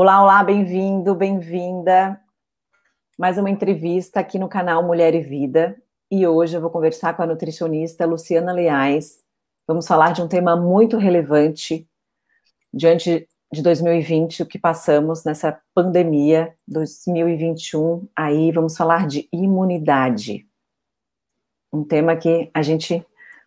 Olá, olá, bem-vindo, bem-vinda. Mais uma entrevista aqui no canal Mulher e Vida. E hoje eu vou conversar com a nutricionista Luciana Leais. Vamos falar de um tema muito relevante diante de 2020, o que passamos nessa pandemia 2021. Aí vamos falar de imunidade. Um tema que a gente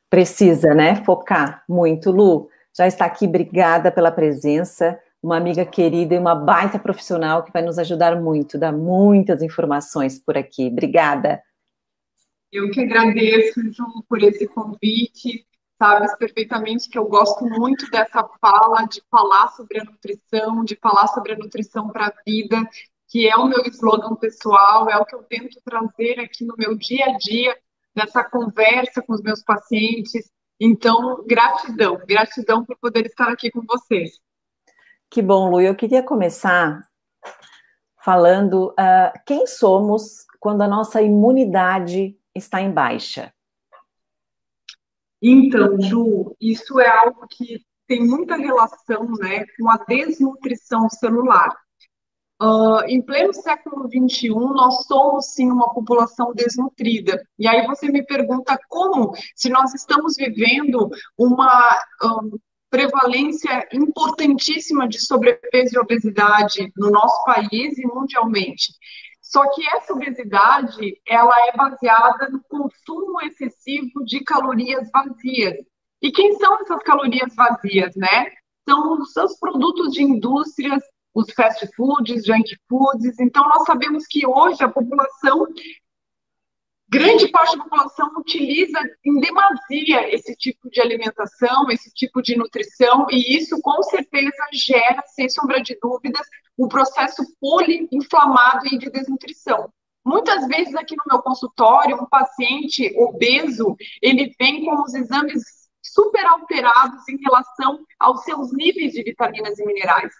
precisa, né, focar muito. Lu, já está aqui, obrigada pela presença uma amiga querida e uma baita profissional que vai nos ajudar muito, dar muitas informações por aqui. Obrigada. Eu que agradeço, Ju, por esse convite. Sabes perfeitamente que eu gosto muito dessa fala, de falar sobre a nutrição, de falar sobre a nutrição para a vida, que é o meu slogan pessoal, é o que eu tento trazer aqui no meu dia a dia, nessa conversa com os meus pacientes. Então, gratidão, gratidão por poder estar aqui com vocês. Que bom, Lu. Eu queria começar falando uh, quem somos quando a nossa imunidade está em baixa. Então, Ju, isso é algo que tem muita relação né, com a desnutrição celular. Uh, em pleno século XXI, nós somos sim uma população desnutrida. E aí você me pergunta como, se nós estamos vivendo uma um, prevalência importantíssima de sobrepeso e obesidade no nosso país e mundialmente. Só que essa obesidade, ela é baseada no consumo excessivo de calorias vazias. E quem são essas calorias vazias, né? São os seus produtos de indústrias, os fast foods, junk foods. Então, nós sabemos que hoje a população grande parte da população utiliza em demasia esse tipo de alimentação, esse tipo de nutrição, e isso com certeza gera, sem sombra de dúvidas, um processo poliinflamado e de desnutrição. Muitas vezes aqui no meu consultório, um paciente obeso, ele vem com os exames super alterados em relação aos seus níveis de vitaminas e minerais.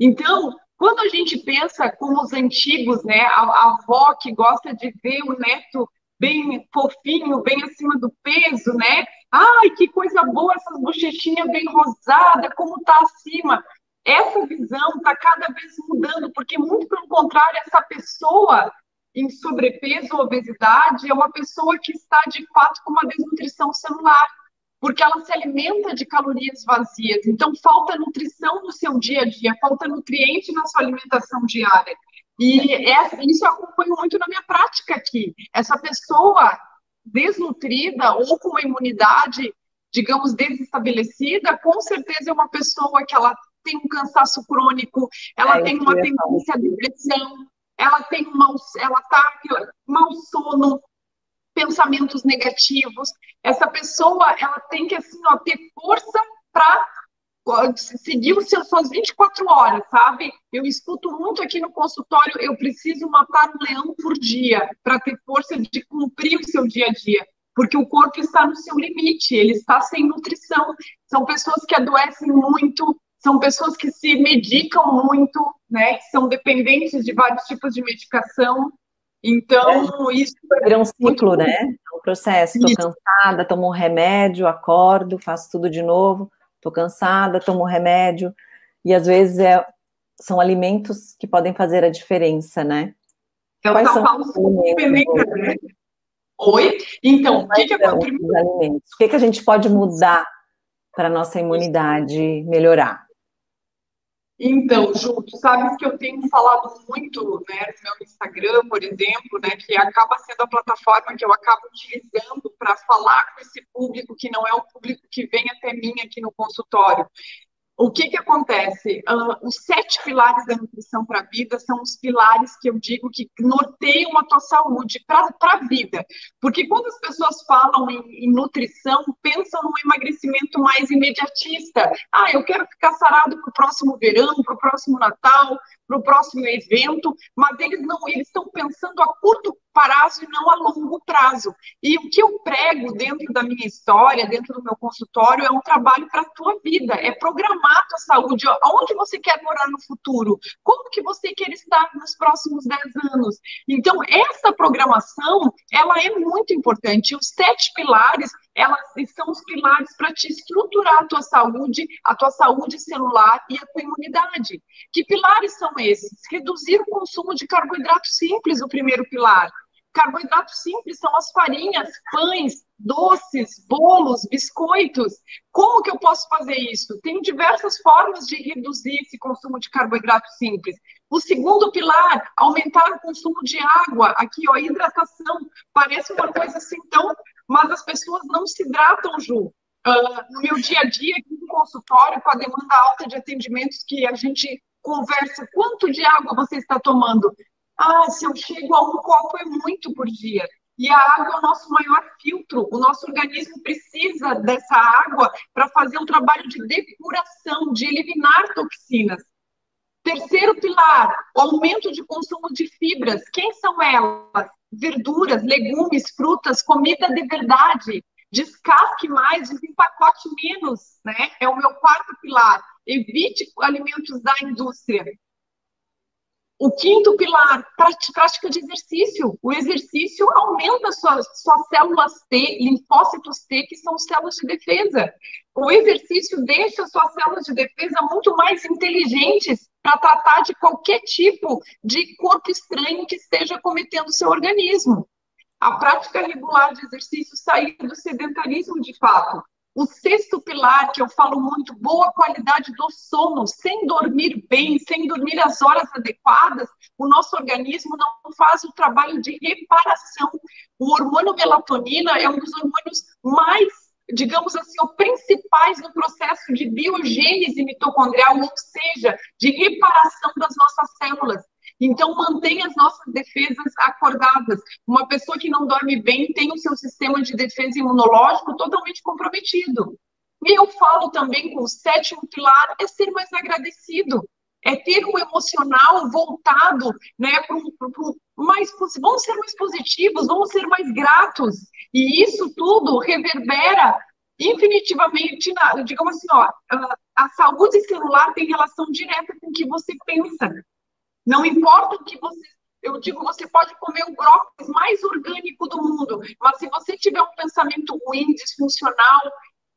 Então, quando a gente pensa como os antigos, né, a, a avó que gosta de ver o neto bem fofinho, bem acima do peso, né? Ai, que coisa boa essas bochechinhas bem rosadas, como tá acima. Essa visão está cada vez mudando, porque muito pelo contrário, essa pessoa em sobrepeso ou obesidade é uma pessoa que está de fato com uma desnutrição celular, porque ela se alimenta de calorias vazias. Então falta nutrição no seu dia a dia, falta nutriente na sua alimentação diária. E essa, isso eu acompanho muito na minha prática aqui. Essa pessoa desnutrida ou com uma imunidade, digamos, desestabelecida, com certeza é uma pessoa que ela tem um cansaço crônico, ela é, tem uma tendência à depressão, ela tem um mau, ela tá mau sono, pensamentos negativos. Essa pessoa, ela tem que assim, ó, ter força para seguir os seus, suas 24 horas, sabe? Eu escuto muito aqui no consultório, eu preciso matar um leão por dia para ter força de cumprir o seu dia a dia, porque o corpo está no seu limite, ele está sem nutrição. São pessoas que adoecem muito, são pessoas que se medicam muito, né? Que são dependentes de vários tipos de medicação. Então, é, isso é um ciclo, né? É um processo. Estou cansada, tomo um remédio, acordo, faço tudo de novo estou cansada, tomo remédio, e às vezes é, são alimentos que podem fazer a diferença, né? É Quais são os alimentos? Né? Oi? Então, o que, que é os alimentos? O que, que a gente pode mudar para a nossa imunidade melhorar? Então, Ju, tu sabes que eu tenho falado muito né, no meu Instagram, por exemplo, né, que acaba sendo a plataforma que eu acabo utilizando para falar com esse público que não é o público que vem até mim aqui no consultório o que, que acontece? Uh, os sete pilares da nutrição para a vida são os pilares que eu digo que norteiam a tua saúde para a vida. Porque quando as pessoas falam em, em, nutrição, pensam num emagrecimento mais imediatista. Ah, eu quero ficar sarado para o próximo verão, para o próximo Natal, para o próximo evento, mas eles não, eles estão pensando a curto prazo e não a longo prazo. E o que eu prego dentro da minha história, dentro do meu consultório, é um trabalho para a tua vida, é programar a tua saúde, aonde você quer morar no futuro, como que você quer estar nos próximos 10 anos. Então, essa programação, ela é muito importante. Os sete pilares, elas são os pilares para te estruturar a tua saúde, a tua saúde celular e a tua imunidade. Que pilares são esses? Reduzir o consumo de carboidrato simples, o primeiro pilar. Carboidratos simples são as farinhas, pães, doces, bolos, biscoitos. Como que eu posso fazer isso? Tem diversas formas de reduzir esse consumo de carboidrato simples. O segundo pilar, aumentar o consumo de água. Aqui, ó, hidratação. Parece uma coisa assim tão, mas as pessoas não se hidratam, Ju. Uh, no meu dia a dia, aqui no consultório, com a demanda alta de atendimentos que a gente conversa, quanto de água você está tomando? Ah, se eu chego a um copo é muito por dia. E a água é o nosso maior filtro. O nosso organismo precisa dessa água para fazer um trabalho de depuração, de eliminar toxinas. Terceiro pilar, aumento de consumo de fibras. Quem são elas? Verduras, legumes, frutas, comida de verdade. Descasque mais, desempacote menos, né? É o meu quarto pilar. Evite alimentos da indústria. O quinto pilar, prática de exercício. O exercício aumenta suas, suas células T, linfócitos T, que são células de defesa. O exercício deixa suas células de defesa muito mais inteligentes para tratar de qualquer tipo de corpo estranho que esteja cometendo seu organismo. A prática regular de exercício sair do sedentarismo de fato. O sexto pilar, que eu falo muito, boa qualidade do sono, sem dormir bem, sem dormir as horas adequadas, o nosso organismo não faz o trabalho de reparação. O hormônio melatonina é um dos hormônios mais, digamos assim, principais no processo de biogênese mitocondrial, ou seja, de reparação das nossas células. Então, mantenha as nossas defesas acordadas. Uma pessoa que não dorme bem tem o seu sistema de defesa imunológico totalmente comprometido. E eu falo também com o sétimo pilar, é ser mais agradecido, é ter um emocional voltado né, para um, mais vamos ser mais positivos, vamos ser mais gratos. E isso tudo reverbera infinitivamente, na, digamos assim, ó, a saúde celular tem relação direta com o que você pensa. Não importa o que você. Eu digo, você pode comer o brócolis mais orgânico do mundo, mas se você tiver um pensamento ruim, disfuncional,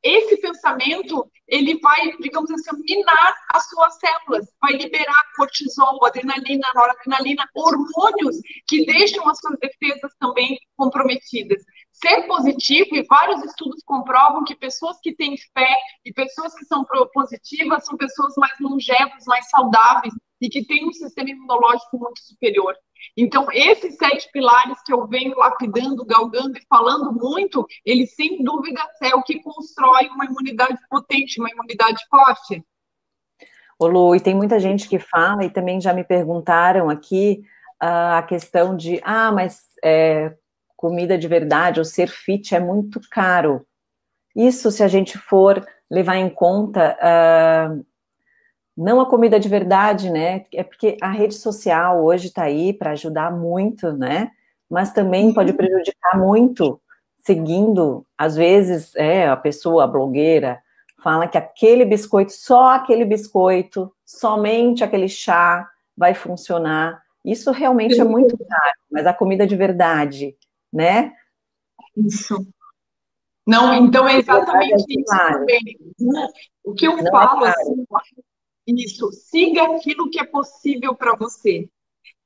esse pensamento ele vai, digamos assim, minar as suas células, vai liberar cortisol, adrenalina, noradrenalina, hormônios que deixam as suas defesas também comprometidas. Ser positivo, e vários estudos comprovam que pessoas que têm fé e pessoas que são positivas são pessoas mais longevas, mais saudáveis, e que tem um sistema imunológico muito superior. Então, esses sete pilares que eu venho lapidando, galgando e falando muito, ele sem dúvida é o que constrói uma imunidade potente, uma imunidade forte. Ô Lu, e tem muita gente que fala, e também já me perguntaram aqui uh, a questão de, ah, mas é, comida de verdade ou ser fit é muito caro. Isso, se a gente for levar em conta uh, não a comida de verdade, né? É porque a rede social hoje está aí para ajudar muito, né? Mas também uhum. pode prejudicar muito, seguindo, às vezes, é, a pessoa, a blogueira, fala que aquele biscoito, só aquele biscoito, somente aquele chá vai funcionar. Isso realmente é muito caro, mas a comida de verdade, né? Isso. Não, então é exatamente é isso também. O que eu Não é falo, é assim, isso, siga aquilo que é possível para você.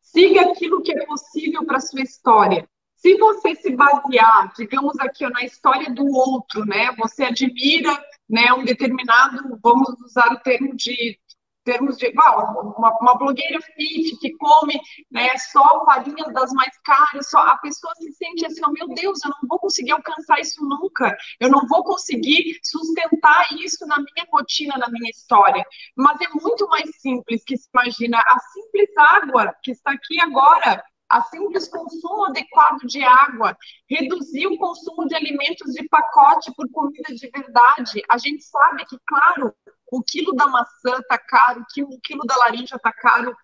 Siga aquilo que é possível para sua história. Se você se basear, digamos aqui, na história do outro, né? Você admira, né, um determinado, vamos usar o termo de termos de uma, uma blogueira fit que come né, só farinhas das mais caras, só a pessoa se sente assim, oh, meu Deus, eu não vou conseguir alcançar isso nunca, eu não vou conseguir sustentar isso na minha rotina, na minha história. Mas é muito mais simples que se imagina a simples água que está aqui agora a simples consumo adequado de água, reduzir o consumo de alimentos de pacote por comida de verdade. A gente sabe que, claro, o quilo da maçã está caro, o quilo da laranja está caro,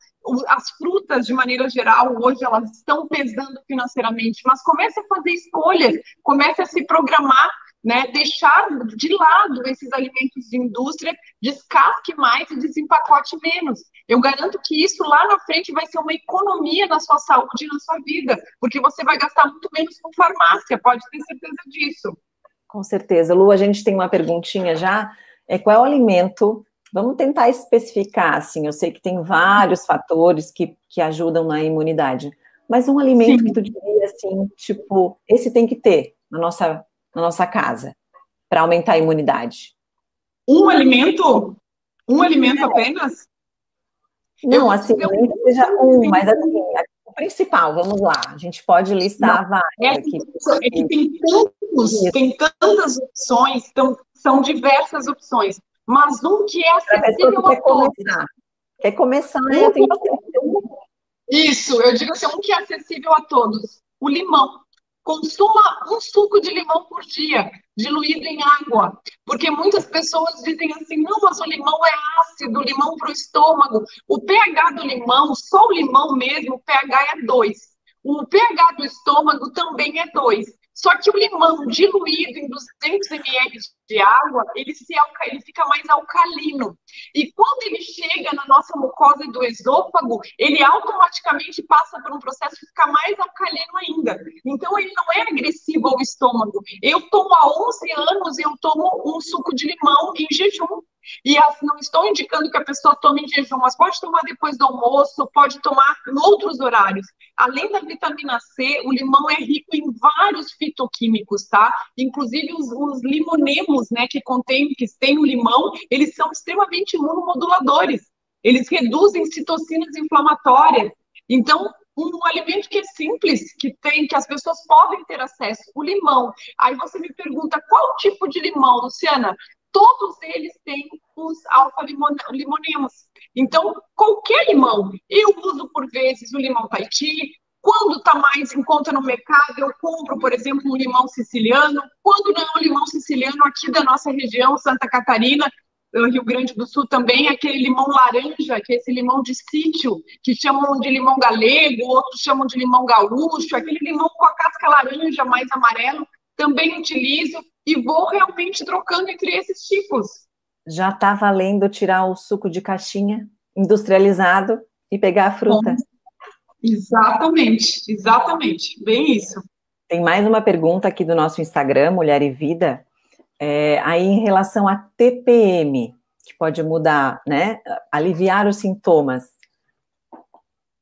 as frutas, de maneira geral, hoje elas estão pesando financeiramente, mas comece a fazer escolhas, comece a se programar né, deixar de lado esses alimentos de indústria, descasque mais e desempacote menos. Eu garanto que isso lá na frente vai ser uma economia na sua saúde e na sua vida, porque você vai gastar muito menos com farmácia, pode ter certeza disso. Com certeza. Lu, a gente tem uma perguntinha já. É qual é o alimento? Vamos tentar especificar, assim. Eu sei que tem vários fatores que, que ajudam na imunidade, mas um alimento Sim. que tu diria assim, tipo, esse tem que ter na nossa, na nossa casa para aumentar a imunidade. Um alimento? Um alimento é. apenas? Não, assim, nem que seja um, mas assim, o principal, vamos lá. A gente pode listar Não, vários é, aqui. É que tem tantos, tem tantas opções, então, são diversas opções. Mas um que é acessível a todos. Começar. Quer começar, né? Tenho que... Isso, eu digo assim, um que é acessível a todos. O limão. Consuma um suco de limão por dia, diluído em água. Porque muitas pessoas dizem assim: não, mas o limão é ácido, limão para o estômago. O pH do limão, só o limão mesmo, o pH é 2. O pH do estômago também é 2. Só que o limão diluído em 200 ml de água, ele, se, ele fica mais alcalino. E quando ele chega na nossa mucosa do esôfago, ele automaticamente passa por um processo de ficar mais alcalino ainda. Então, ele não é agressivo ao estômago. Eu tomo há 11 anos e eu tomo um suco de limão em jejum. E não estou indicando que a pessoa tome em jejum, mas pode tomar depois do almoço, pode tomar em outros horários. Além da vitamina C, o limão é rico em vários fitoquímicos, tá? Inclusive os, os limonemos, né, que contém, que tem o limão, eles são extremamente imunomoduladores. Eles reduzem citocinas inflamatórias. Então, um alimento que é simples, que tem, que as pessoas podem ter acesso, o limão. Aí você me pergunta qual tipo de limão, Luciana? Todos eles têm os alfa-limonemos. Então, qualquer limão, eu uso por vezes o limão Tahiti, quando está mais em conta no mercado, eu compro, por exemplo, um limão siciliano. Quando não é um limão siciliano, aqui da nossa região, Santa Catarina, Rio Grande do Sul também, aquele limão laranja, que é esse limão de sítio, que chamam de limão galego, outros chamam de limão gaúcho, aquele limão com a casca laranja mais amarelo, também utilizo e vou realmente trocando entre esses tipos. Já está valendo tirar o suco de caixinha industrializado e pegar a fruta. Exatamente, exatamente, bem isso. Tem mais uma pergunta aqui do nosso Instagram, Mulher e Vida, é, aí em relação a TPM, que pode mudar, né? Aliviar os sintomas.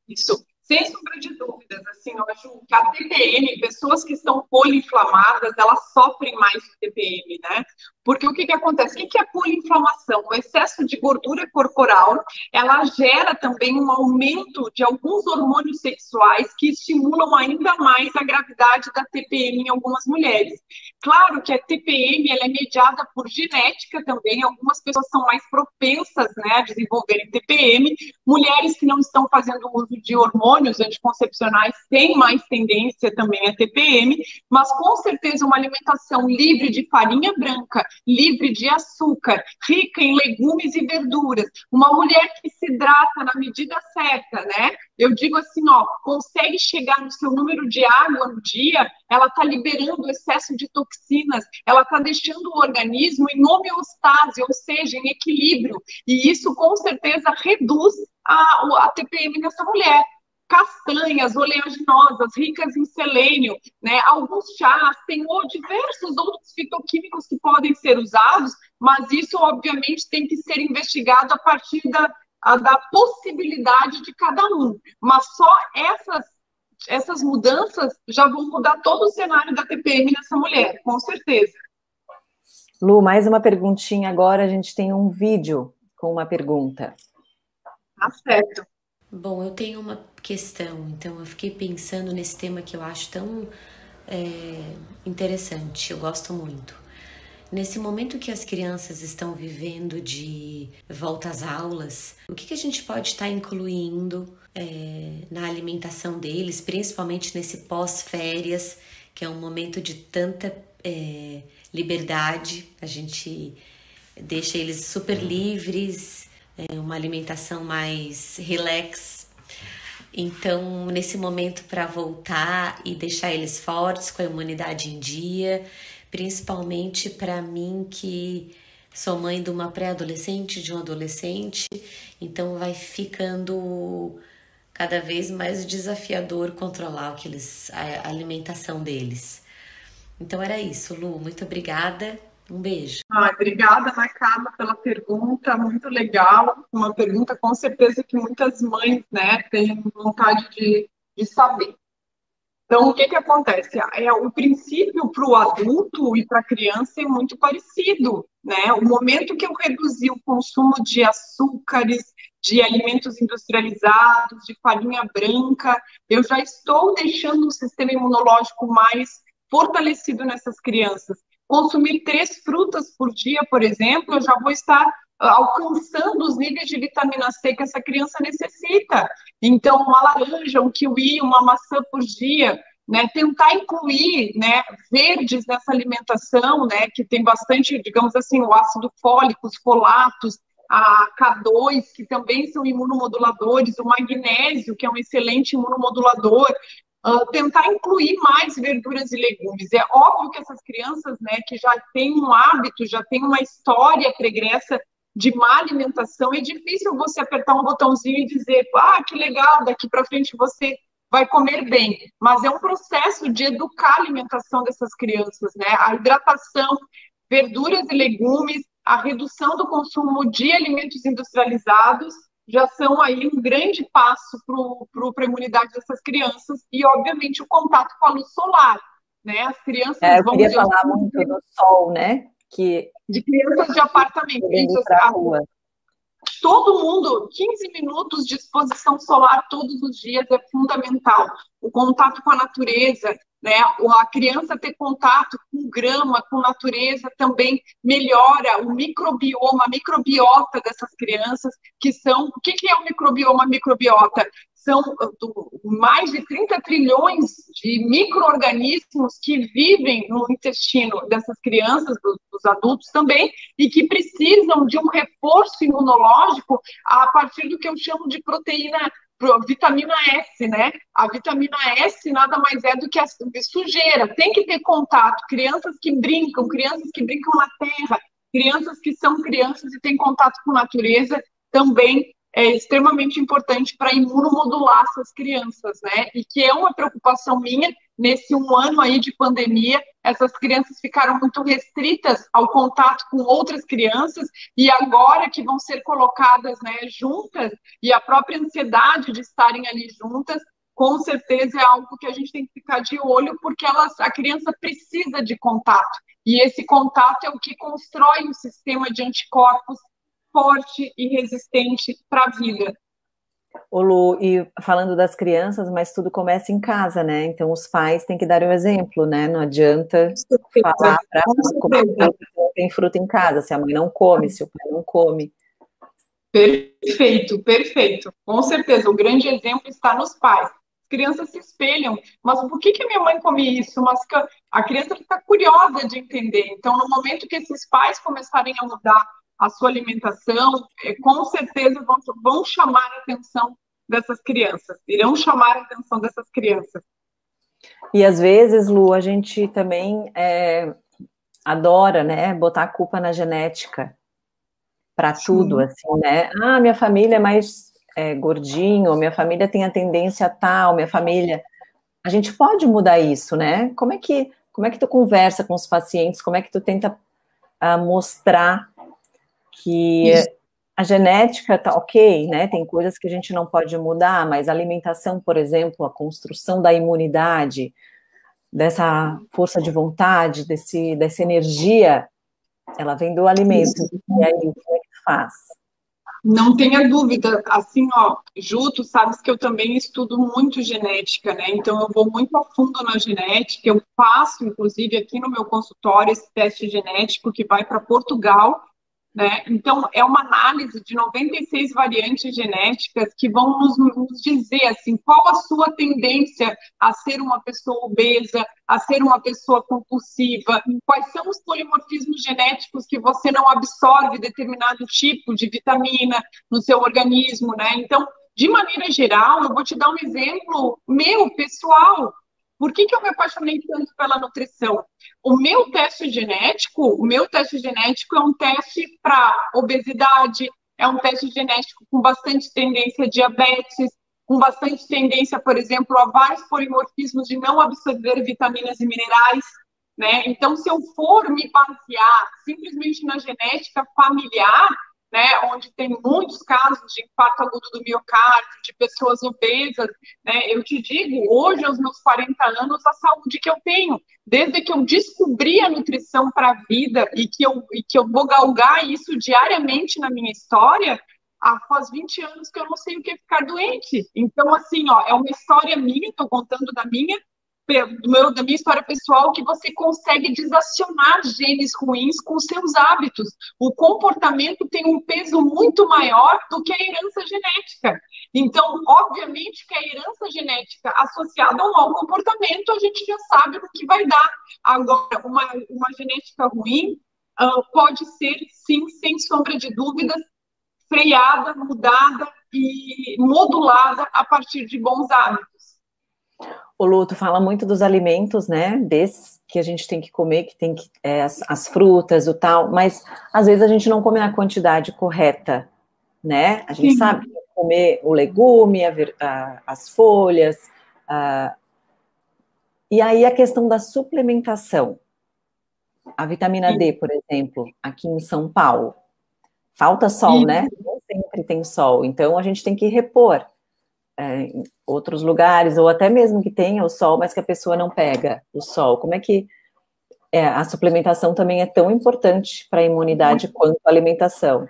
Isso. Sem sombra de dúvidas, assim, eu acho que a TPM, pessoas que estão poliinflamadas, elas sofrem mais de TPM, né? Porque o que, que acontece? O que, é poliinflamação? O excesso de gordura corporal, ela gera também um aumento de alguns hormônios sexuais que estimulam ainda mais a gravidade da TPM em algumas mulheres. Claro que a TPM ela é mediada por genética também, algumas pessoas são mais propensas né, a desenvolverem TPM, mulheres que não estão fazendo uso de hormônios anticoncepcionais têm mais tendência também a TPM, mas com certeza uma alimentação livre de farinha branca, livre de açúcar, rica em legumes e verduras, uma mulher que se hidrata na medida certa, né? Eu digo assim, ó, consegue chegar no seu número de água no dia, ela está liberando excesso de toxinas, ela está deixando o organismo em homeostase, ou seja, em equilíbrio, e isso com certeza reduz a, a TPM nessa mulher castanhas oleaginosas, ricas em selênio, né? Alguns chás têm diversos outros fitoquímicos que podem ser usados, mas isso obviamente tem que ser investigado a partir da, a, da possibilidade de cada um. Mas só essas essas mudanças já vão mudar todo o cenário da TPM nessa mulher, com certeza. Lu, mais uma perguntinha agora. A gente tem um vídeo com uma pergunta. Tá certo. Bom, eu tenho uma questão, então eu fiquei pensando nesse tema que eu acho tão é, interessante, eu gosto muito. Nesse momento que as crianças estão vivendo de volta às aulas, o que, que a gente pode estar incluindo é, na alimentação deles, principalmente nesse pós-férias, que é um momento de tanta é, liberdade, a gente deixa eles super livres, é, uma alimentação mais relax. Então, nesse momento para voltar e deixar eles fortes com a imunidade em dia, principalmente para mim que sou mãe de uma pré-adolescente, de um adolescente, então vai ficando cada vez mais desafiador controlar o que eles, a alimentação deles. Então era isso, Lu. Muito obrigada. Um beijo. Ah, obrigada, Ana pela pergunta, muito legal. Uma pergunta com certeza que muitas mães né, têm vontade de, de saber. Então, o que, que acontece? É, o princípio para o adulto e para a criança é muito parecido. Né? O momento que eu reduzi o consumo de açúcares, de alimentos industrializados, de farinha branca, eu já estou deixando o sistema imunológico mais fortalecido nessas crianças consumir três frutas por dia, por exemplo, eu já vou estar ah, alcançando os níveis de vitamina C que essa criança necessita. Então, uma laranja, um kiwi, uma maçã por dia, né, tentar incluir, né, verdes nessa alimentação, né, que tem bastante, digamos assim, o ácido fólico, os folatos, a K2, que também são imunomoduladores, o magnésio, que é um excelente imunomodulador, uh, tentar incluir mais verduras e legumes. É óbvio que essas crianças, né, que já têm um hábito, já têm uma história pregressa de má alimentação, é difícil você apertar um botãozinho e dizer, ah, que legal, daqui para frente você vai comer bem. Mas é um processo de educar a alimentação dessas crianças, né? A hidratação, verduras e legumes, a redução do consumo de alimentos industrializados já são aí um grande passo para a imunidade dessas crianças e, obviamente, o contato com a luz solar. Né? As crianças é, eu vão queria falar muito do sol, né? Que... De crianças de apartamento. Isso, rua. Todo mundo, 15 minutos de exposição solar todos os dias é fundamental. O contato com a natureza, né? A criança ter contato com grama, com natureza, também melhora o microbioma, a microbiota dessas crianças, que são. O que é o microbioma, microbiota? São mais de 30 trilhões de micro-organismos que vivem no intestino dessas crianças, dos, dos adultos também, e que precisam de um reforço imunológico a partir do que eu chamo de proteína vitamina S, né? A vitamina S nada mais é do que a sujeira. Tem que ter contato. Crianças que brincam, crianças que brincam na terra, crianças que são crianças e têm contato com a natureza também é extremamente importante para imunomodular essas crianças, né? E que é uma preocupação minha nesse um ano aí de pandemia, essas crianças ficaram muito restritas ao contato com outras crianças e agora que vão ser colocadas, né, juntas e a própria ansiedade de estarem ali juntas, com certeza é algo que a gente tem que ficar de olho porque elas, a criança precisa de contato e esse contato é o que constrói um sistema de anticorpos forte e resistente para a vida. O Lu, e falando das crianças, mas tudo começa em casa, né? Então os pais têm que dar o exemplo, né? Não adianta falar para comer tem fruta em casa, se a mãe não come, se o pai não come. Perfeito, perfeito. Com certeza, o grande exemplo está nos pais. As crianças se espelham, mas por que, que minha mãe come isso? Mas a criança fica curiosa de entender. Então, no momento que esses pais começarem a mudar a sua alimentação, é, com certeza vão, vão chamar a atenção dessas crianças, irão chamar a atenção dessas crianças. E às vezes, Lu, a gente também é, adora, né, botar a culpa na genética para tudo, assim, né? Ah, minha família é mais é, gordinho, minha família tem a tendência tal, minha família. A gente pode mudar isso, né? Como é que como é que tu conversa com os pacientes? Como é que tu tenta uh, mostrar que a genética tá ok, né? Tem coisas que a gente não pode mudar, mas a alimentação, por exemplo, a construção da imunidade, dessa força de vontade, desse, dessa energia, ela vem do alimento. E aí, como é que faz? Não tenha dúvida, assim, ó, Ju, tu sabes que eu também estudo muito genética, né? Então eu vou muito a fundo na genética, eu faço, inclusive, aqui no meu consultório esse teste genético que vai para Portugal né? Então, é uma análise de 96 variantes genéticas que vão nos, nos, dizer assim, qual a sua tendência a ser uma pessoa obesa, a ser uma pessoa compulsiva, quais são os polimorfismos genéticos que você não absorve determinado tipo de vitamina no seu organismo. Né? Então, de maneira geral, eu vou te dar um exemplo meu, pessoal. Por que, que eu me apaixonei tanto pela nutrição? O meu teste genético, o meu teste genético é um teste para obesidade, é um teste genético com bastante tendência a diabetes, com bastante tendência, por exemplo, a vários polimorfismos de não absorver vitaminas e minerais. né? Então, se eu for me basear simplesmente na genética familiar, né, onde tem muitos casos de infarto agudo do miocárdio, de pessoas obesas, né, eu te digo, hoje, aos meus 40 anos, a saúde que eu tenho, desde que eu descobri a nutrição para a vida e que, eu, e que eu vou galgar isso diariamente na minha história, ah, faz 20 anos que eu não sei o que é ficar doente. Então, assim, ó, é uma história minha, estou contando da minha, do meu, da minha história pessoal, que você consegue desacionar genes ruins com seus hábitos. O comportamento tem um peso muito maior do que a herança genética. Então, obviamente que a herança genética associada a um mau comportamento, a gente já sabe o que vai dar. Agora, uma, uma genética ruim uh, pode ser, sim, sem sombra de dúvidas, freada, mudada e modulada a partir de bons hábitos. O Luto fala muito dos alimentos, né? Desses que a gente tem que comer, que tem que é, as, as, frutas, o tal, mas às vezes a gente não come na quantidade correta, né? A gente Sim. sabe comer o legume, a, a, as folhas, e aí a questão da suplementação. A vitamina Sim. D, por exemplo, aqui em São Paulo, falta sol, Sim. né? Não sempre tem sol, então a gente tem que repor é, em outros lugares, ou até mesmo que tenha o sol, mas que a pessoa não pega o sol? Como é que é, a suplementação também é tão importante para a imunidade quanto a alimentação?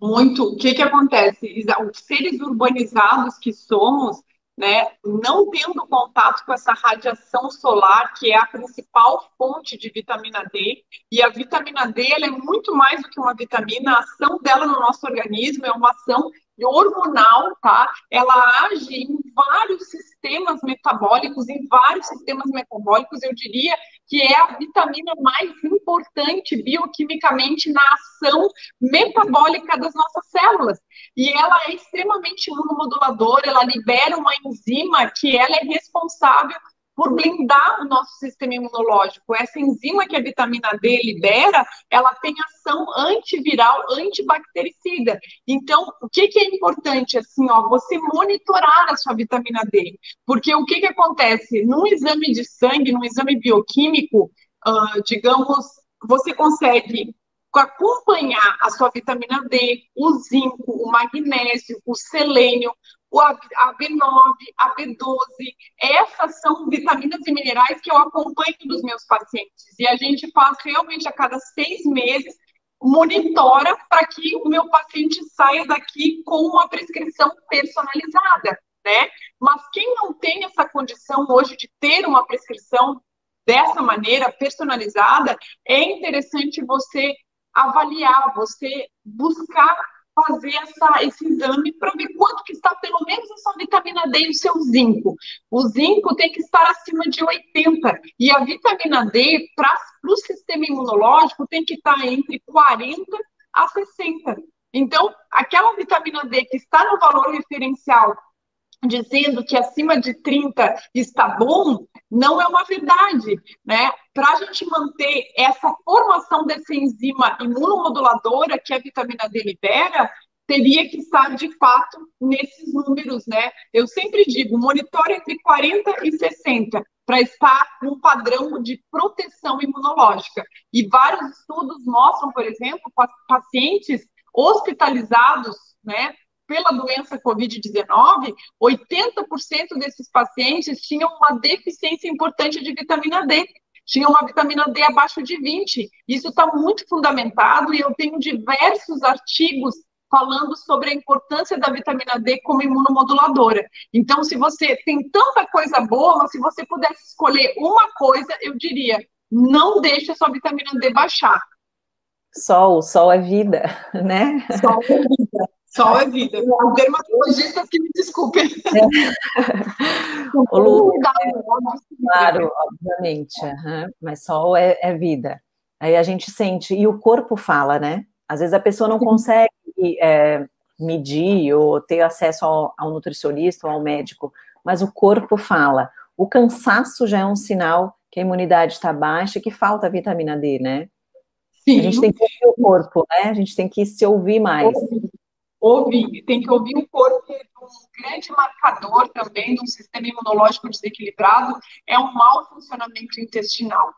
Muito. O que, que acontece? Os seres urbanizados que somos, né, não tendo contato com essa radiação solar, que é a principal fonte de vitamina D, e a vitamina D ela é muito mais do que uma vitamina, a ação dela no nosso organismo é uma ação hormonal, tá? Ela age em vários sistemas metabólicos, em vários sistemas metabólicos, eu diria que é a vitamina mais importante bioquimicamente na ação metabólica das nossas células. E ela é extremamente imunomoduladora, ela libera uma enzima que ela é responsável por blindar o nosso sistema imunológico. Essa enzima que a vitamina D libera, ela tem ação antiviral, antibactericida. Então, o que, que é importante, assim, ó, você monitorar a sua vitamina D. Porque o que, que acontece? Num exame de sangue, num exame bioquímico, uh, digamos, você consegue acompanhar a sua vitamina D, o zinco, o magnésio, o selênio, o a B9, a B12. Essas são vitaminas e minerais que eu acompanho dos meus pacientes. E a gente faz realmente a cada seis meses, monitora para que o meu paciente saia daqui com uma prescrição personalizada, né? Mas quem não tem essa condição hoje de ter uma prescrição dessa maneira personalizada, é interessante você avaliar, você buscar fazer essa, esse exame para ver quanto que está pelo menos a sua vitamina D e o seu zinco. O zinco tem que estar acima de 80 e a vitamina D para o sistema imunológico tem que estar entre 40 a 60. Então, aquela vitamina D que está no valor referencial dizendo que acima de 30 está bom, não é uma verdade, né? Para a gente manter essa formação dessa enzima imunomoduladora que a vitamina D libera, teria que estar de fato nesses números, né? Eu sempre digo, monitore entre 40 e 60 para estar num padrão de proteção imunológica. E vários estudos mostram, por exemplo, pacientes hospitalizados, né, pela doença Covid-19, 80% desses pacientes tinham uma deficiência importante de vitamina D. Tinham uma vitamina D abaixo de 20. Isso está muito fundamentado e eu tenho diversos artigos falando sobre a importância da vitamina D como imunomoduladora. Então, se você tem tanta coisa boa, mas se você pudesse escolher uma coisa, eu diria: não deixe a sua vitamina D baixar. Sol, sol é vida, né? Sol é vida. Sol é vida. Os dermatologistas que me desculpem. É. o Lu, claro, obviamente. Uhum. Mas sol é, é, vida. Aí a gente sente, e o corpo fala, né? Às vezes a pessoa não consegue é, medir ou ter acesso ao, ao nutricionista ou ao médico, mas o corpo fala. O cansaço já é um sinal que a imunidade está baixa e que falta vitamina D, né? Sim. A gente tem que ouvir o corpo, né? A gente tem que se ouvir mais ouvir, tem que ouvir o corpo, um grande marcador também de um sistema imunológico desequilibrado é um mau funcionamento intestinal.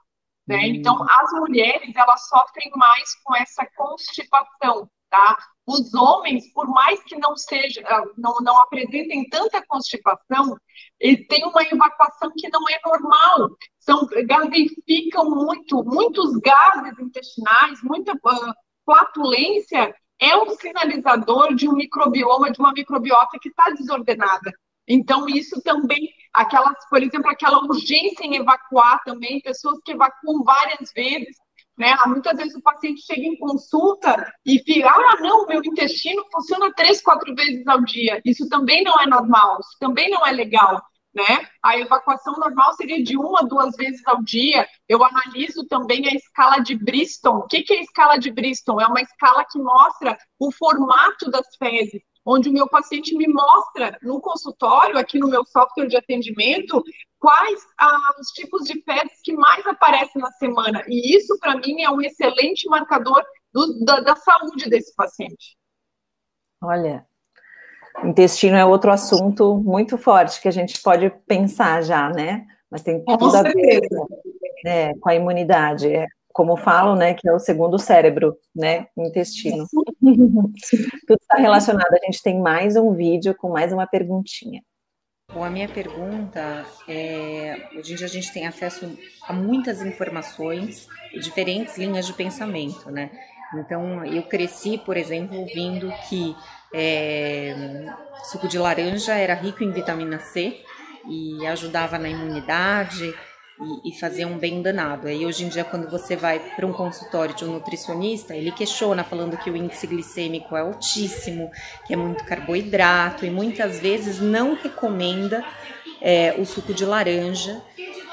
Né? Hum. Então, as mulheres, elas sofrem mais com essa constipação, tá? Os homens, por mais que não seja, ah, não, não apresentem tanta constipação, eles têm uma evacuação que não é normal. São, gasificam muito, muitos gases intestinais, muita uh, flatulência é um sinalizador de um microbioma, de uma microbiota que está desordenada. Então, isso também, aquelas, por exemplo, aquela urgência em evacuar também, pessoas que evacuam várias vezes, né? Muitas vezes o paciente chega em consulta e fica, ah, não, meu intestino funciona três, quatro vezes ao dia. Isso também não é normal, isso também não é legal. Né? A evacuação normal seria de uma, duas vezes ao dia. Eu analiso também a escala de Bristol. O que, é a escala de Bristol? É uma escala que mostra o formato das fezes onde o meu paciente me mostra no consultório, aqui no meu software de atendimento, quais ah, os tipos de fezes que mais aparecem na semana. E isso, para mim, é um excelente marcador do, da, da saúde desse paciente. Olha, intestino é outro assunto muito forte que a gente pode pensar já, né? Mas tem tudo a ver né, com a imunidade. É, como falam, né, que é o segundo cérebro, né, intestino. Tudo está relacionado. A gente tem mais um vídeo com mais uma perguntinha. Bom, a minha pergunta é: hoje em dia a gente tem acesso a muitas informações e diferentes linhas de pensamento, né? Então, eu cresci, por exemplo, ouvindo que é, suco de laranja era rico em vitamina C e ajudava na imunidade e, e fazer um bem danado. Aí hoje em dia, quando você vai para um consultório de um nutricionista, ele questiona falando que o índice glicêmico é altíssimo, que é muito carboidrato e muitas vezes não recomenda é, o suco de laranja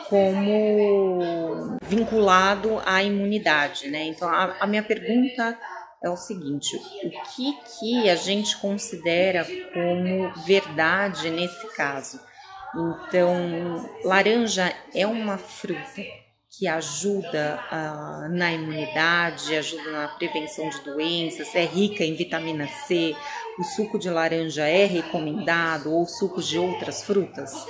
como vinculado à imunidade, né? Então a, a minha pergunta é o seguinte: o que que a gente considera como verdade nesse caso? Então, laranja é uma fruta que ajuda uh, na imunidade, ajuda na prevenção de doenças, é rica em vitamina C. O suco de laranja é recomendado ou sucos de outras frutas?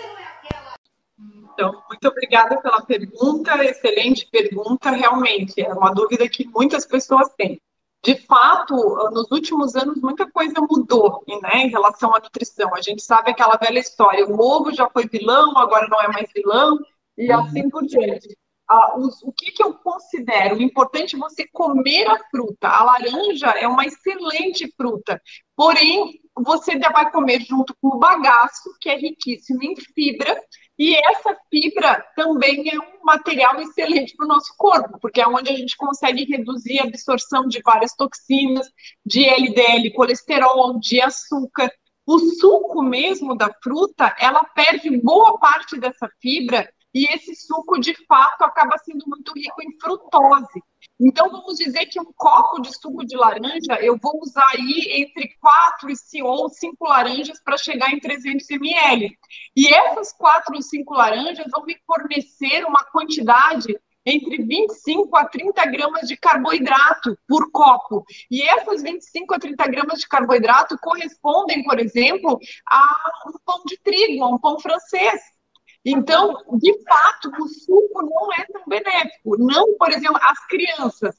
Então, muito obrigada pela pergunta, excelente pergunta. Realmente, é uma dúvida que muitas pessoas têm de fato, nos últimos anos, muita coisa mudou né, em relação à nutrição. A gente sabe aquela velha história: o ovo já foi vilão, agora não é mais vilão, e uhum. assim por diante. Ah, os, o que, que eu considero? Importante é você comer a fruta. A laranja é uma excelente fruta, porém, você vai comer junto com o bagaço, que é riquíssimo em fibra, e essa fibra também é um material excelente para o nosso corpo, porque é onde a gente consegue reduzir a absorção de várias toxinas, de LDL, colesterol, de açúcar. O suco mesmo da fruta, ela perde boa parte dessa fibra e esse suco, de fato, acaba sendo muito rico em frutose. Então, vamos dizer que um copo de suco de laranja, eu vou usar aí entre 4 e ou 5 laranjas para chegar em 300 ml. E essas 4 ou 5 laranjas vão me fornecer uma quantidade entre 25 a 30 gramas de carboidrato por copo. E essas 25 a 30 gramas de carboidrato correspondem, por exemplo, a um pão de trigo, a um pão francês. Então, de fato, o suco não é tão benéfico. Não, por exemplo, as crianças.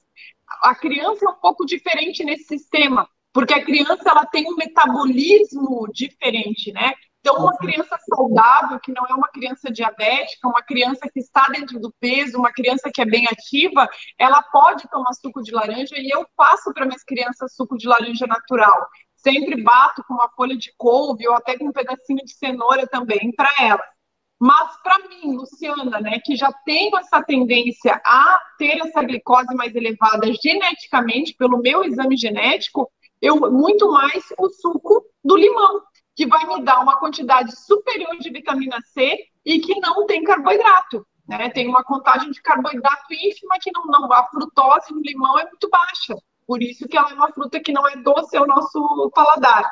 A criança é um pouco diferente nesse sistema, porque a criança ela tem um metabolismo diferente, né? Então, uma criança saudável, que não é uma criança diabética, uma criança que está dentro do peso, uma criança que é bem ativa, ela pode tomar suco de laranja e eu faço para minhas crianças suco de laranja natural. Sempre bato com uma folha de couve ou até com um pedacinho de cenoura também para elas. Mas para mim, Luciana, né, que já tenho essa tendência a ter essa glicose mais elevada geneticamente pelo meu exame genético, eu muito mais o suco do limão, que vai me dar uma quantidade superior de vitamina C e que não tem carboidrato. Né? Tem uma contagem de carboidrato ínfima que não, não a frutose no limão é muito baixa. Por isso que ela é uma fruta que não é doce ao nosso paladar.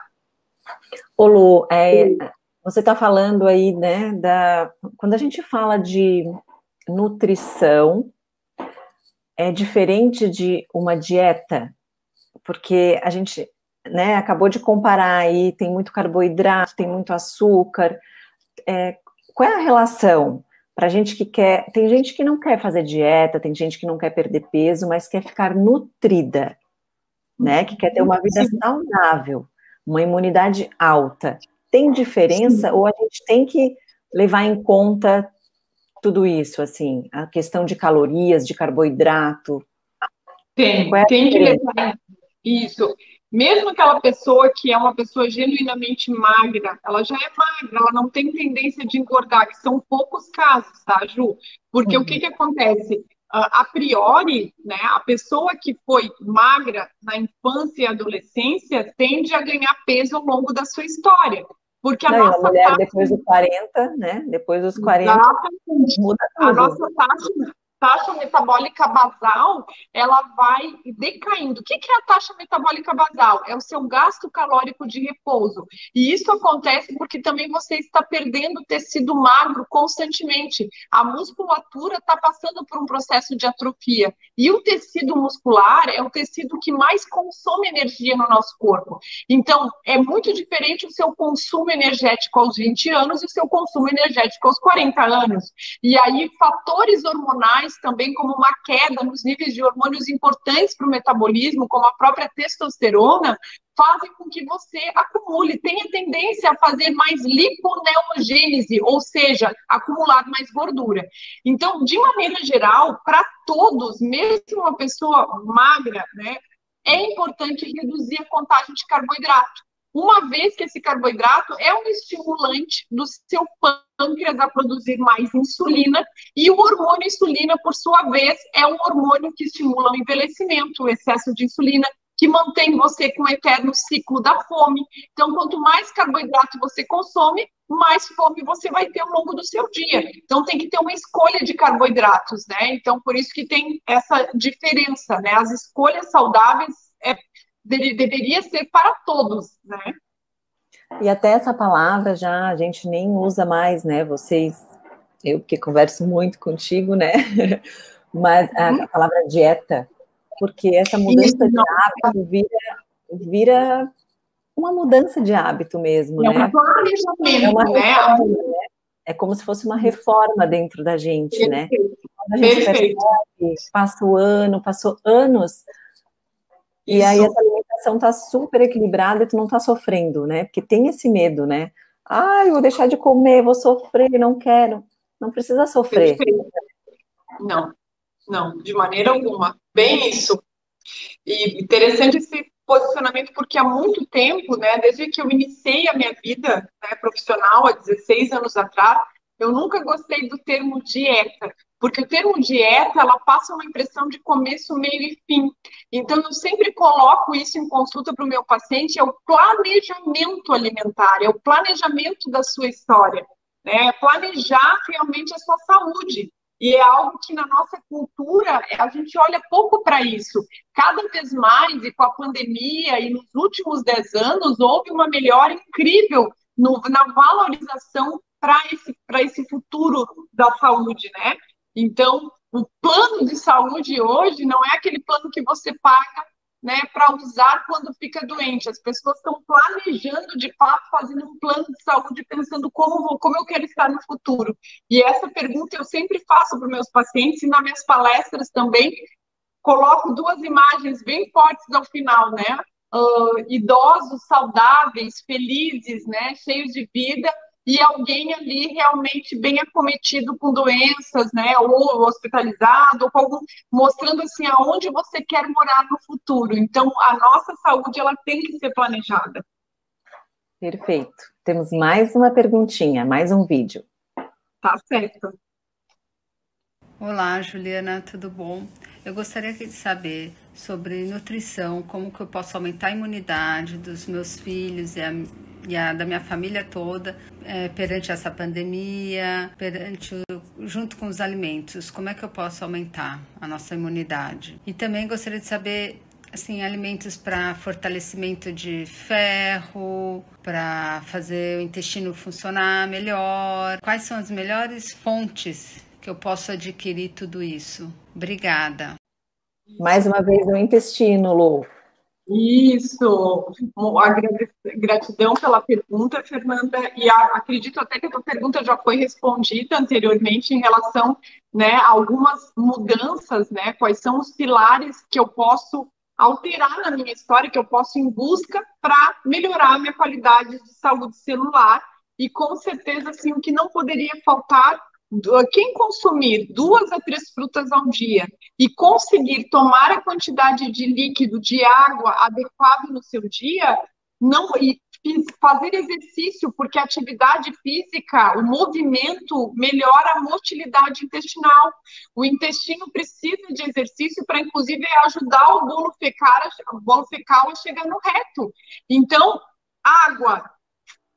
Ô Lu, é, você está falando aí, né, da quando a gente fala de nutrição, é diferente de uma dieta, porque a gente, né, acabou de comparar aí, tem muito carboidrato, tem muito açúcar. É, qual é a relação? para gente que quer, tem gente que não quer fazer dieta, tem gente que não quer perder peso, mas quer ficar nutrida, né? Que quer ter uma vida saudável, uma imunidade alta. Tem diferença Sim. ou a gente tem que levar em conta tudo isso, assim, a questão de calorias, de carboidrato? Tem, é tem que levar isso. Mesmo aquela pessoa que é uma pessoa genuinamente magra, ela já é magra, ela não tem tendência de engordar, que são poucos casos, tá, Ju? Porque uhum. o que, que acontece? A priori, né, a pessoa que foi magra na infância e adolescência tende a ganhar peso ao longo da sua história. Porque a Não, nossa a mulher taxa... depois dos 40, né? Depois dos 40, Exatamente. muda tudo. A nossa taxa taxa metabólica basal ela vai decaindo. O que é a taxa metabólica basal? É o seu gasto calórico de repouso. E isso acontece porque também você está perdendo tecido magro constantemente. A musculatura está passando por um processo de atrofia. E o tecido muscular é o tecido que mais consome energia no nosso corpo. Então, é muito diferente o seu consumo energético aos 20 anos e o seu consumo energético aos 40 anos. E aí, fatores hormonais também como uma queda nos níveis de hormônios importantes para o metabolismo, como a própria testosterona, fazem com que você acumule, tenha tendência a fazer mais liponeogênese, ou seja, acumular mais gordura. Então, de maneira geral, para todos, mesmo uma pessoa magra, né, é importante reduzir a contagem de carboidrato uma vez que esse carboidrato é um estimulante do seu pâncreas a produzir mais insulina, e o hormônio insulina, por sua vez, é um hormônio que estimula o envelhecimento, o excesso de insulina, que mantém você com o eterno ciclo da fome. Então, quanto mais carboidrato você consome, mais fome você vai ter ao longo do seu dia. Então, tem que ter uma escolha de carboidratos, né? Então, por isso que tem essa diferença, né? As escolhas saudáveis é deveria ser para todos, né? E até essa palavra já a gente nem usa mais, né? Vocês, eu que converso muito contigo, né? Mas a, uhum. a palavra dieta, porque essa mudança de hábito vira, vira uma mudança de hábito mesmo, é né? Um planejamento, é uma né? reforma, né? É como se fosse uma reforma dentro da gente, né? Quando a gente percebe, passa o ano, passou anos e Isso. aí essa alimentação tá super equilibrada e tu não tá sofrendo, né? Porque tem esse medo, né? Ah, eu vou deixar de comer, vou sofrer, não quero. Não precisa sofrer. Não, não, de maneira alguma. Bem isso. E interessante esse posicionamento, porque há muito tempo, né, desde que eu iniciei a minha vida né, profissional, há 16 anos atrás, eu nunca gostei do termo dieta, porque o termo dieta, ela passa uma impressão de começo, meio e fim. Então, eu sempre coloco isso em consulta para o meu paciente, é o planejamento alimentar, é o planejamento da sua história, né? Planejar realmente a sua saúde. E é algo que na nossa cultura a gente olha pouco para isso. Cada vez mais, e com a pandemia, e nos últimos dez anos, houve uma melhora incrível no, na valorização para esse, esse futuro da saúde, né? Então, o plano de saúde hoje não é aquele plano que você paga né, para usar quando fica doente. As pessoas estão planejando, de fato, fazendo um plano de saúde, pensando como, vou, como eu quero estar no futuro. E essa pergunta eu sempre faço para meus pacientes e nas minhas palestras também. Coloco duas imagens bem fortes ao final, né? Uh, idosos saudáveis, felizes, né, cheios de vida, e alguém ali realmente bem acometido com doenças, né, ou hospitalizado, ou algum, mostrando assim aonde você quer morar no futuro. Então, a nossa saúde ela tem que ser planejada. Perfeito. Temos mais uma perguntinha, mais um vídeo. Tá certo. Olá, Juliana, tudo bom? Eu gostaria de saber sobre nutrição, como que eu posso aumentar a imunidade dos meus filhos e a e a da minha família toda é, perante essa pandemia, perante junto com os alimentos, como é que eu posso aumentar a nossa imunidade? E também gostaria de saber assim alimentos para fortalecimento de ferro, para fazer o intestino funcionar melhor. Quais são as melhores fontes que eu posso adquirir tudo isso? Obrigada. Mais uma vez o intestino, Lu. Isso, gratidão pela pergunta, Fernanda, e acredito até que a tua pergunta já foi respondida anteriormente em relação né, a algumas mudanças, né, quais são os pilares que eu posso alterar na minha história, que eu posso ir em busca para melhorar a minha qualidade de saúde celular, e com certeza, assim, o que não poderia faltar quem consumir duas a três frutas ao dia e conseguir tomar a quantidade de líquido, de água adequada no seu dia, não e fazer exercício, porque a atividade física, o movimento melhora a motilidade intestinal. O intestino precisa de exercício para, inclusive, ajudar o bolo fecal, o bolo fecal a chegar no reto. Então, água,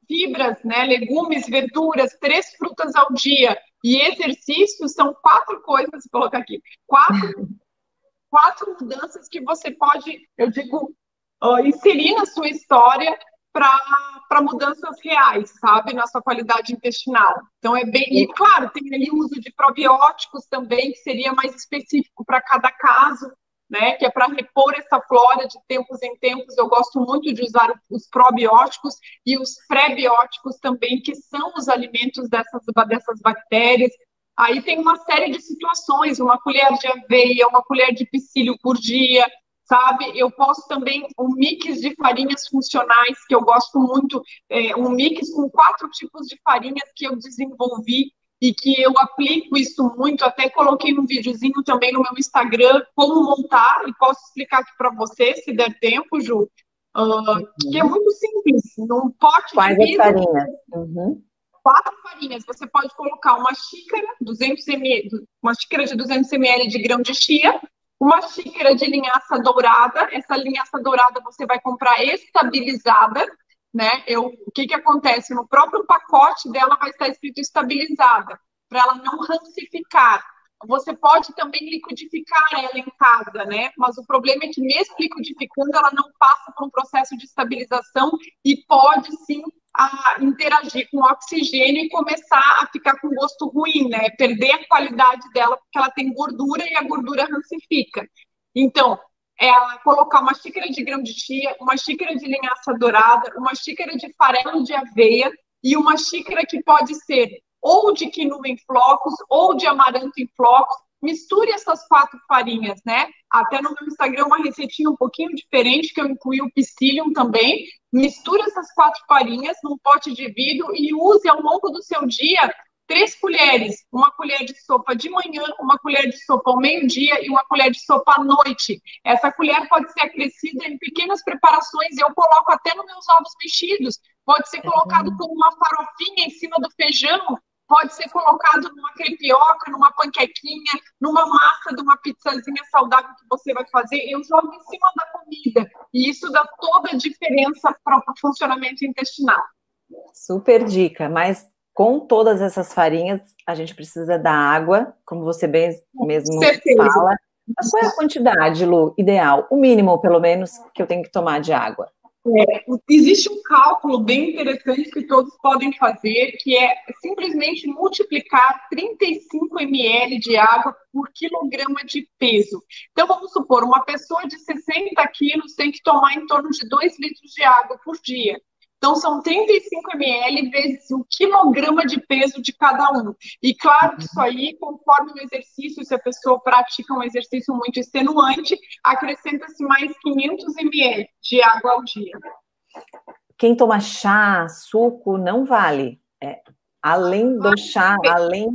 fibras, né, legumes, verduras, três frutas ao dia e exercício são quatro coisas, vou colocar aqui, quatro, quatro mudanças que você pode, eu digo, uh, inserir na sua história para mudanças reais, sabe, na sua qualidade intestinal. Então é bem, e claro, tem ali o uso de probióticos também, que seria mais específico para cada caso, né, que é para repor essa flora de tempos em tempos. Eu gosto muito de usar os probióticos e os prebióticos também, que são os alimentos dessas, dessas bactérias. Aí tem uma série de situações, uma colher de aveia, uma colher de psyllium por dia, sabe? Eu posso também um mix de farinhas funcionais, que eu gosto muito, é, um mix com quatro tipos de farinhas que eu desenvolvi e que eu aplico isso muito, até coloquei um videozinho também no meu Instagram, como montar, e posso explicar aqui para você, se der tempo, Ju, uh, que é muito simples, num pote Quais de vidro, farinhas? Uhum. Quatro farinhas, você pode colocar uma xícara, 200 ml, uma xícara de 200 ml de grão de chia, uma xícara de linhaça dourada, essa linhaça dourada você vai comprar estabilizada, né? Eu, o que, que acontece? No próprio pacote dela vai estar escrito estabilizada, para ela não rancificar. Você pode também liquidificar ela em casa, né? Mas o problema é que mesmo liquidificando, ela não passa por um processo de estabilização e pode sim a interagir com o oxigênio e começar a ficar com gosto ruim, né? Perder a qualidade dela porque ela tem gordura e a gordura rancifica. Então, é colocar uma xícara de grão de chia, uma xícara de linhaça dourada, uma xícara de farelo de aveia e uma xícara que pode ser ou de quinoa em flocos ou de amaranto em flocos. Misture essas quatro farinhas, né? Até no meu Instagram uma receitinha um pouquinho diferente que eu incluí o psyllium também. Misture essas quatro farinhas num pote de vidro e use ao longo do seu dia três colheres, uma colher de sopa de manhã, uma colher de sopa ao meio-dia e uma colher de sopa à noite. Essa colher pode ser acrescida em pequenas preparações, eu coloco até nos meus ovos mexidos, pode ser colocado como uma farofinha em cima do feijão, pode ser colocado numa crepioca, numa panquequinha, numa massa de uma pizzazinha saudável que você vai fazer, eu jogo em cima da comida, e isso dá toda a diferença para o funcionamento intestinal. Super dica, mas com todas essas farinhas, a gente precisa da água, como você bem mesmo fala. Mas qual é a quantidade, Lu, ideal? O mínimo, pelo menos, que eu tenho que tomar de água? É, existe um cálculo bem interessante que todos podem fazer, que é simplesmente multiplicar 35 ml de água por quilograma de peso. Então, vamos supor, uma pessoa de 60 quilos tem que tomar em torno de 2 litros de água por dia. Então, são 35 ml vezes um quilograma de peso de cada um. E claro que isso aí, conforme o exercício, se a pessoa pratica um exercício muito extenuante, acrescenta-se mais 500 ml de água ao dia. Quem toma chá, suco, não vale. É, além do chá, além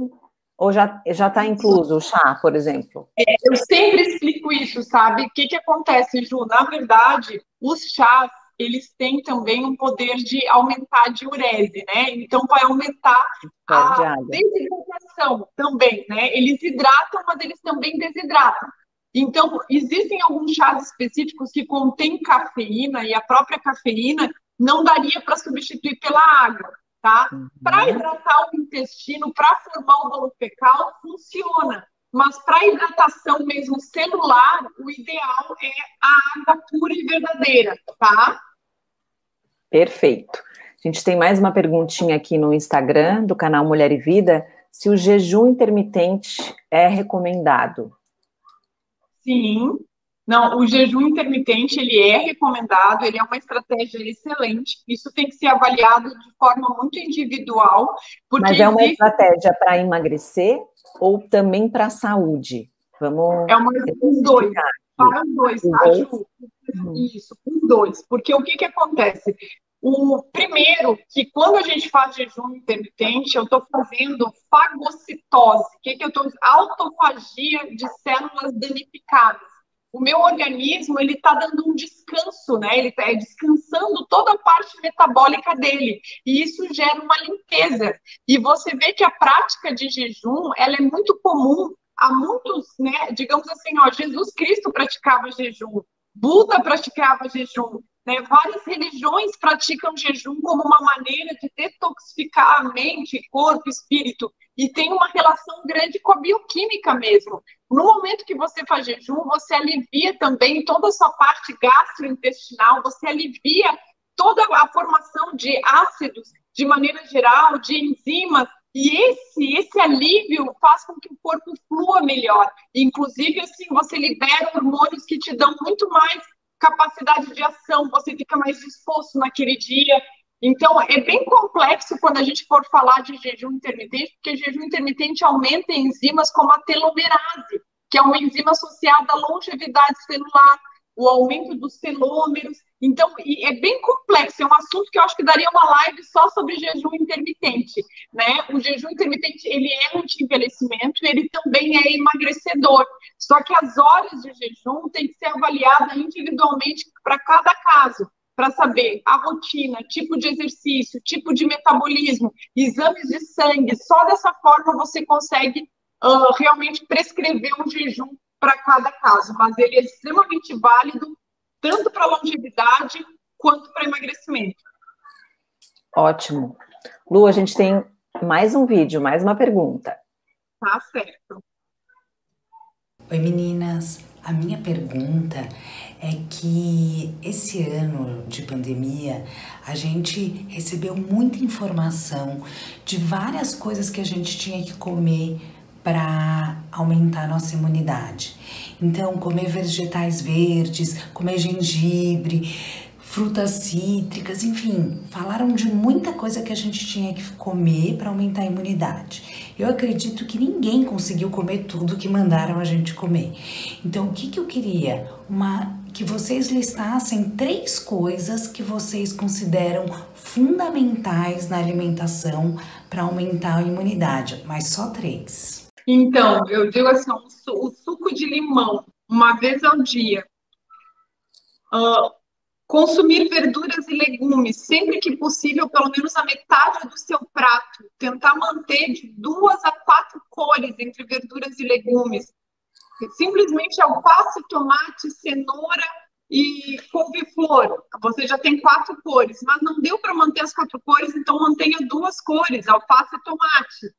ou já já está incluso o chá, por exemplo? É, eu sempre explico isso, sabe? O que, que acontece, Ju? Na verdade, os chás eles têm também um poder de aumentar a diurese, né? Então vai aumentar a desidratação também, né? Eles hidratam, mas eles também desidratam. Então, existem alguns chás específicos que contêm cafeína e a própria cafeína não daria para substituir pela água, tá? Uhum. Para hidratar o intestino, para formar o bolo fecal, funciona. Mas para hidratação mesmo celular, o ideal é a água pura e verdadeira, tá? Perfeito. A gente tem mais uma perguntinha aqui no Instagram do canal Mulher e Vida, se o jejum intermitente é recomendado. Sim, Não, o jejum intermitente ele é recomendado, ele é uma estratégia excelente. Isso tem que ser avaliado de forma muito individual. Mas é uma existe... estratégia para emagrecer ou também para a saúde? Vamos. É uma dos dois. Para os dois, tá? Uhum. Isso, os dois. Porque o que, que acontece? O primeiro, que quando a gente faz jejum intermitente, eu estou fazendo fagocitose. O que, que eu estou? Autofagia de células danificadas o meu organismo ele está dando um descanso, né? Ele está descansando toda a parte metabólica dele e isso gera uma limpeza. E você vê que a prática de jejum ela é muito comum a muitos, né? Digamos assim, ó, Jesus Cristo praticava jejum, Buda praticava jejum, né? Várias religiões praticam jejum como uma maneira de detoxificar a mente, corpo, espírito e tem uma relação grande com a bioquímica mesmo. No momento que você faz jejum, você alivia também toda a sua parte gastrointestinal, você alivia toda a formação de ácidos de maneira geral, de enzimas, e esse, esse alívio faz com que o corpo flua melhor. Inclusive, assim, você libera hormônios que te dão muito mais capacidade de ação, você fica mais disposto naquele dia. Então, é bem complexo quando a gente for falar de jejum intermitente, porque jejum intermitente aumenta enzimas como a telomerase, que é uma enzima associada à longevidade celular, o aumento dos telômeros. Então, é bem complexo, é um assunto que eu acho que daria uma live só sobre jejum intermitente, né? O jejum intermitente, ele é anti-envelhecimento, ele também é emagrecedor. Só que as horas de jejum têm que ser avaliadas individualmente para cada caso para saber a rotina, tipo de exercício, tipo de metabolismo, exames de sangue. Só dessa forma você consegue uh, realmente prescrever um jejum para cada caso. Mas ele é extremamente válido tanto para longevidade quanto para emagrecimento. Ótimo. Lu, a gente tem mais um vídeo, mais uma pergunta. Tá certo. Oi, meninas. A minha pergunta é que esse ano de pandemia a gente recebeu muita informação de várias coisas que a gente tinha que comer para aumentar nossa imunidade. Então, comer vegetais verdes, comer gengibre, frutas cítricas, enfim, falaram de muita coisa que a gente tinha que comer para aumentar a imunidade. Eu acredito que ninguém conseguiu comer tudo que mandaram a gente comer. Então, o que, que eu queria? Uma que vocês listassem três coisas que vocês consideram fundamentais na alimentação para aumentar a imunidade, mas só três. Então, eu digo assim, o suco de limão, uma vez ao dia. Consumir verduras e legumes sempre que possível, pelo menos a metade do seu prato. Tentar manter de duas a quatro cores entre verduras e legumes. Simplesmente alface, tomate, cenoura e couve-flor. Você já tem quatro cores, mas não deu para manter as quatro cores, então mantenha duas cores, alface e tomate.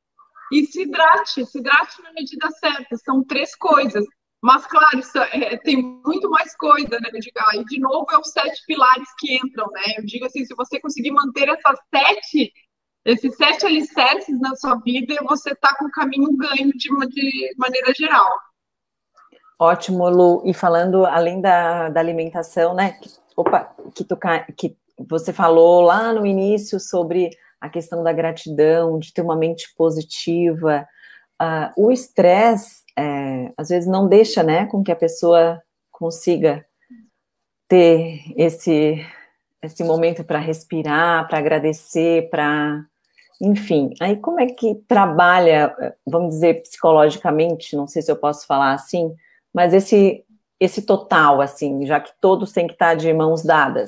E se hidrate, se hidrate na medida certa. São três coisas. Mas, claro, isso é, tem muito mais coisa, né, Edgar? E, de novo, é os sete pilares que entram, né? Eu digo assim, se você conseguir manter essas sete, esses sete alicerces na sua vida, você está com o caminho ganho de, de maneira geral. Ótimo, Lu. E falando, além da, da alimentação, né? Opa, que, tu, que você falou lá no início sobre a questão da gratidão, de ter uma mente positiva. Uh, o estresse é, às vezes não deixa, né, com que a pessoa consiga ter esse esse momento para respirar, para agradecer, para enfim. Aí como é que trabalha, vamos dizer psicologicamente, não sei se eu posso falar assim, mas esse esse total assim, já que todos têm que estar de mãos dadas.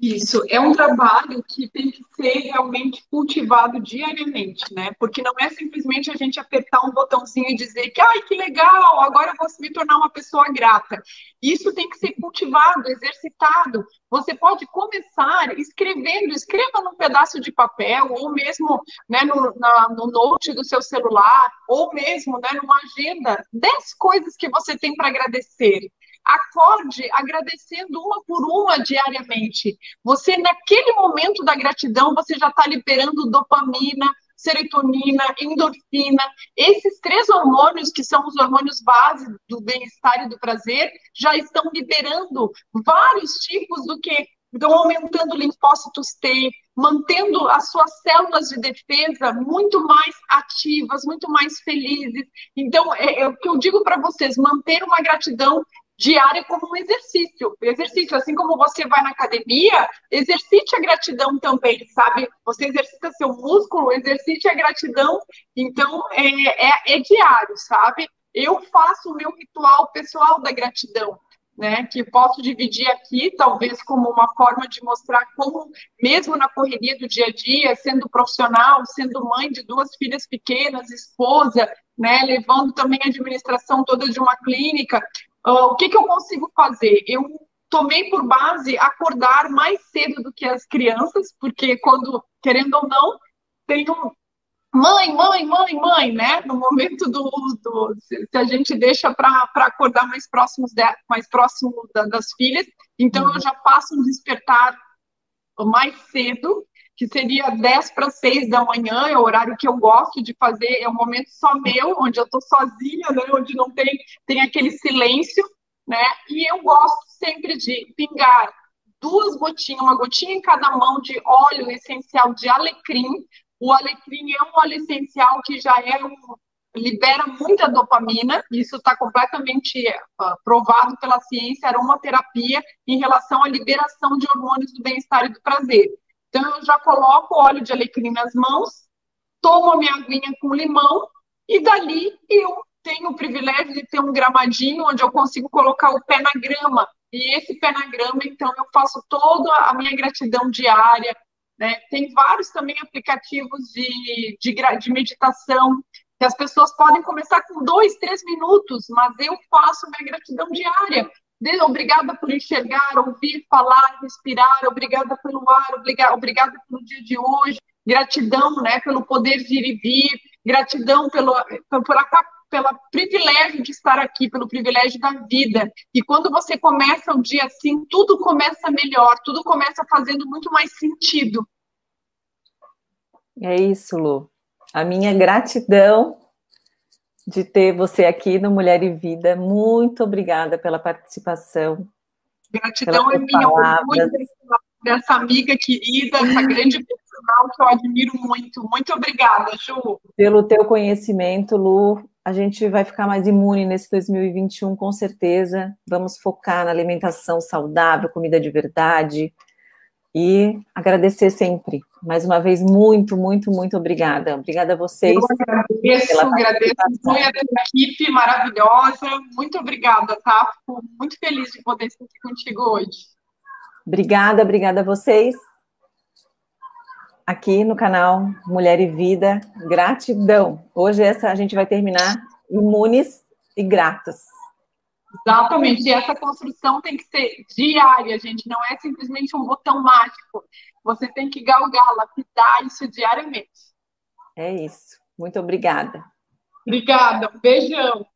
Isso, é um trabalho que tem que ser realmente cultivado diariamente, né? Porque não é simplesmente a gente apertar um botãozinho e dizer que, ai, que legal, agora eu vou me tornar uma pessoa grata. Isso tem que ser cultivado, exercitado. Você pode começar escrevendo, escreva num pedaço de papel, ou mesmo né, no, na, no note do seu celular, ou mesmo né, numa agenda, dez coisas que você tem para agradecer acorde agradecendo uma por uma diariamente. Você, naquele momento da gratidão, você já está liberando dopamina, serotonina, endorfina. Esses três hormônios, que são os hormônios base do bem-estar e do prazer, já estão liberando vários tipos do que então, aumentando linfócitos T, mantendo as suas células de defesa muito mais ativas, muito mais felizes. Então, é, é o que eu digo para vocês: manter uma gratidão diária como um exercício. Exercício, assim como você vai na academia, exercite a gratidão também, sabe? Você exercita seu músculo, exercite a gratidão. Então, é, é, é diário, sabe? Eu faço o meu ritual pessoal da gratidão né, que posso dividir aqui, talvez como uma forma de mostrar como, mesmo na correria do dia a dia, sendo profissional, sendo mãe de duas filhas pequenas, esposa, né, levando também a administração toda de uma clínica, uh, o que, que eu consigo fazer? Eu tomei por base acordar mais cedo do que as crianças, porque quando, querendo ou não, tenho mãe, mãe, mãe, mãe, né? No momento do, do se a gente deixa para acordar mais próximos de, mais próximo da, das filhas, então uhum. eu já faço um despertar mais cedo, que seria 10 para 6 da manhã, é o horário que eu gosto de fazer, é um momento só meu, onde eu estou sozinha, né? Onde não tem, tem aquele silêncio, né? E eu gosto sempre de pingar duas gotinhas, uma gotinha em cada mão de óleo essencial de alecrim, o alecrim é um óleo essencial que já é um, libera muita dopamina, isso está completamente uh, provado pela ciência, aromaterapia, em relação à liberação de hormônios do bem-estar e do prazer. Então, eu já coloco óleo de alecrim nas mãos, tomo a minha aguinha com limão, e dali eu tenho o privilégio de ter um gramadinho onde eu consigo colocar o pé na grama. E esse pé na grama, então, eu faço toda a minha gratidão diária, né? Tem vários também aplicativos de, de, de meditação, que as pessoas podem começar com dois, três minutos, mas eu faço minha gratidão diária. Obrigada por enxergar, ouvir, falar, respirar, obrigada pelo ar, obrigada, obrigada pelo dia de hoje, gratidão né, pelo poder de ir e vir, gratidão pelo, pela, pelo privilégio de estar aqui, pelo privilégio da vida. E quando você começa o dia assim, tudo começa melhor, tudo começa fazendo muito mais sentido. É isso, Lu. A minha gratidão de ter você aqui no Mulher e Vida. Muito obrigada pela participação. Gratidão é minha muito dessa amiga querida, essa grande profissional que eu admiro muito. Muito obrigada, Ju. Pelo teu conhecimento, Lu, a gente vai ficar mais imune nesse 2021, com certeza. Vamos focar na alimentação saudável, comida de verdade. E agradecer sempre. Mais uma vez, muito, muito, muito obrigada. Obrigada a vocês. Eu agradeço, agradeço muito a equipe maravilhosa. Muito obrigada, tá? Fico muito feliz de poder estar aqui contigo hoje. Obrigada, obrigada a vocês. Aqui no canal Mulher e Vida, gratidão. Hoje essa a gente vai terminar imunes e gratas. Exatamente, e essa construção tem que ser diária, gente, não é simplesmente um botão mágico. Você tem que galgar, lapidar isso diariamente. É isso. Muito obrigada. Obrigada, um beijão.